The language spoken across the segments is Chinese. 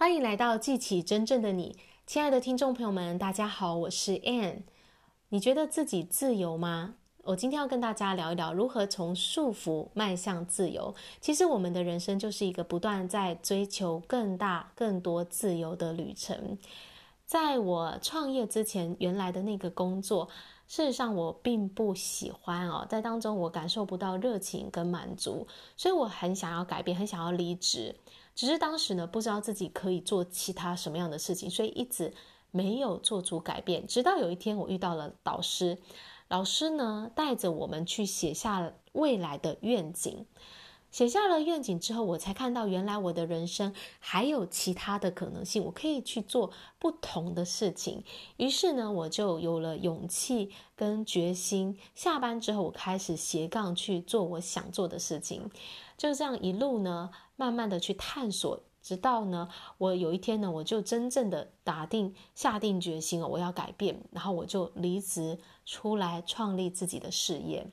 欢迎来到记起真正的你，亲爱的听众朋友们，大家好，我是 Ann。你觉得自己自由吗？我今天要跟大家聊一聊如何从束缚迈向自由。其实我们的人生就是一个不断在追求更大、更多自由的旅程。在我创业之前，原来的那个工作，事实上我并不喜欢哦，在当中我感受不到热情跟满足，所以我很想要改变，很想要离职。只是当时呢，不知道自己可以做其他什么样的事情，所以一直没有做出改变。直到有一天，我遇到了导师，老师呢带着我们去写下未来的愿景。写下了愿景之后，我才看到原来我的人生还有其他的可能性，我可以去做不同的事情。于是呢，我就有了勇气跟决心。下班之后，我开始斜杠去做我想做的事情。就这样一路呢，慢慢的去探索，直到呢，我有一天呢，我就真正的打定下定决心了，我要改变，然后我就离职出来创立自己的事业。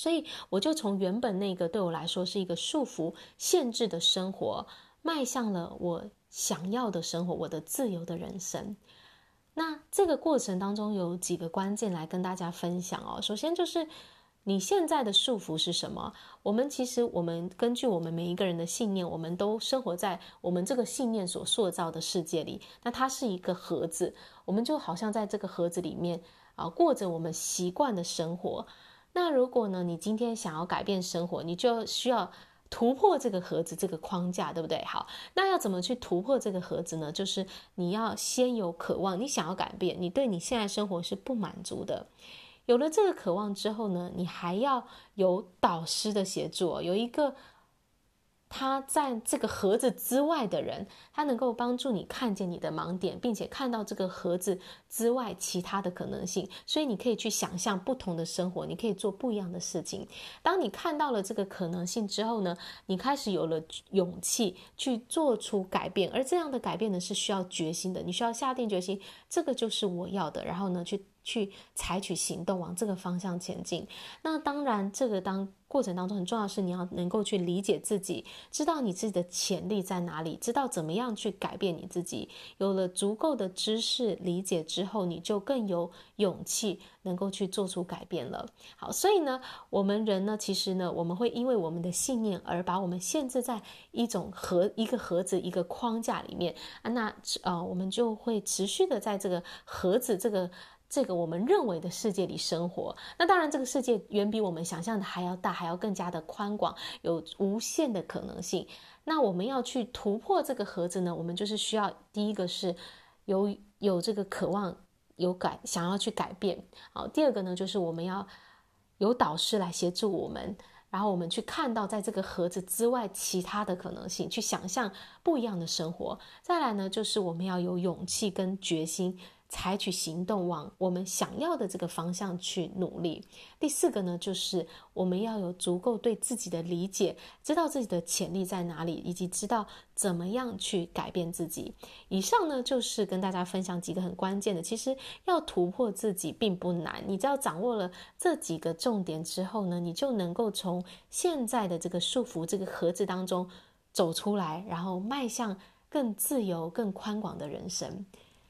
所以我就从原本那个对我来说是一个束缚、限制的生活，迈向了我想要的生活，我的自由的人生。那这个过程当中有几个关键来跟大家分享哦。首先就是你现在的束缚是什么？我们其实我们根据我们每一个人的信念，我们都生活在我们这个信念所塑造的世界里。那它是一个盒子，我们就好像在这个盒子里面啊，过着我们习惯的生活。那如果呢，你今天想要改变生活，你就需要突破这个盒子，这个框架，对不对？好，那要怎么去突破这个盒子呢？就是你要先有渴望，你想要改变，你对你现在生活是不满足的。有了这个渴望之后呢，你还要有导师的协助，有一个。他在这个盒子之外的人，他能够帮助你看见你的盲点，并且看到这个盒子之外其他的可能性，所以你可以去想象不同的生活，你可以做不一样的事情。当你看到了这个可能性之后呢，你开始有了勇气去做出改变，而这样的改变呢，是需要决心的，你需要下定决心，这个就是我要的，然后呢，去去采取行动，往这个方向前进。那当然，这个当。过程当中很重要是，你要能够去理解自己，知道你自己的潜力在哪里，知道怎么样去改变你自己。有了足够的知识理解之后，你就更有勇气能够去做出改变了。好，所以呢，我们人呢，其实呢，我们会因为我们的信念而把我们限制在一种盒、一个盒子、一个框架里面啊。那呃，我们就会持续的在这个盒子这个。这个我们认为的世界里生活，那当然这个世界远比我们想象的还要大，还要更加的宽广，有无限的可能性。那我们要去突破这个盒子呢？我们就是需要第一个是有有这个渴望，有改想要去改变。好，第二个呢，就是我们要有导师来协助我们，然后我们去看到在这个盒子之外其他的可能性，去想象不一样的生活。再来呢，就是我们要有勇气跟决心。采取行动，往我们想要的这个方向去努力。第四个呢，就是我们要有足够对自己的理解，知道自己的潜力在哪里，以及知道怎么样去改变自己。以上呢，就是跟大家分享几个很关键的。其实要突破自己并不难，你只要掌握了这几个重点之后呢，你就能够从现在的这个束缚这个盒子当中走出来，然后迈向更自由、更宽广的人生。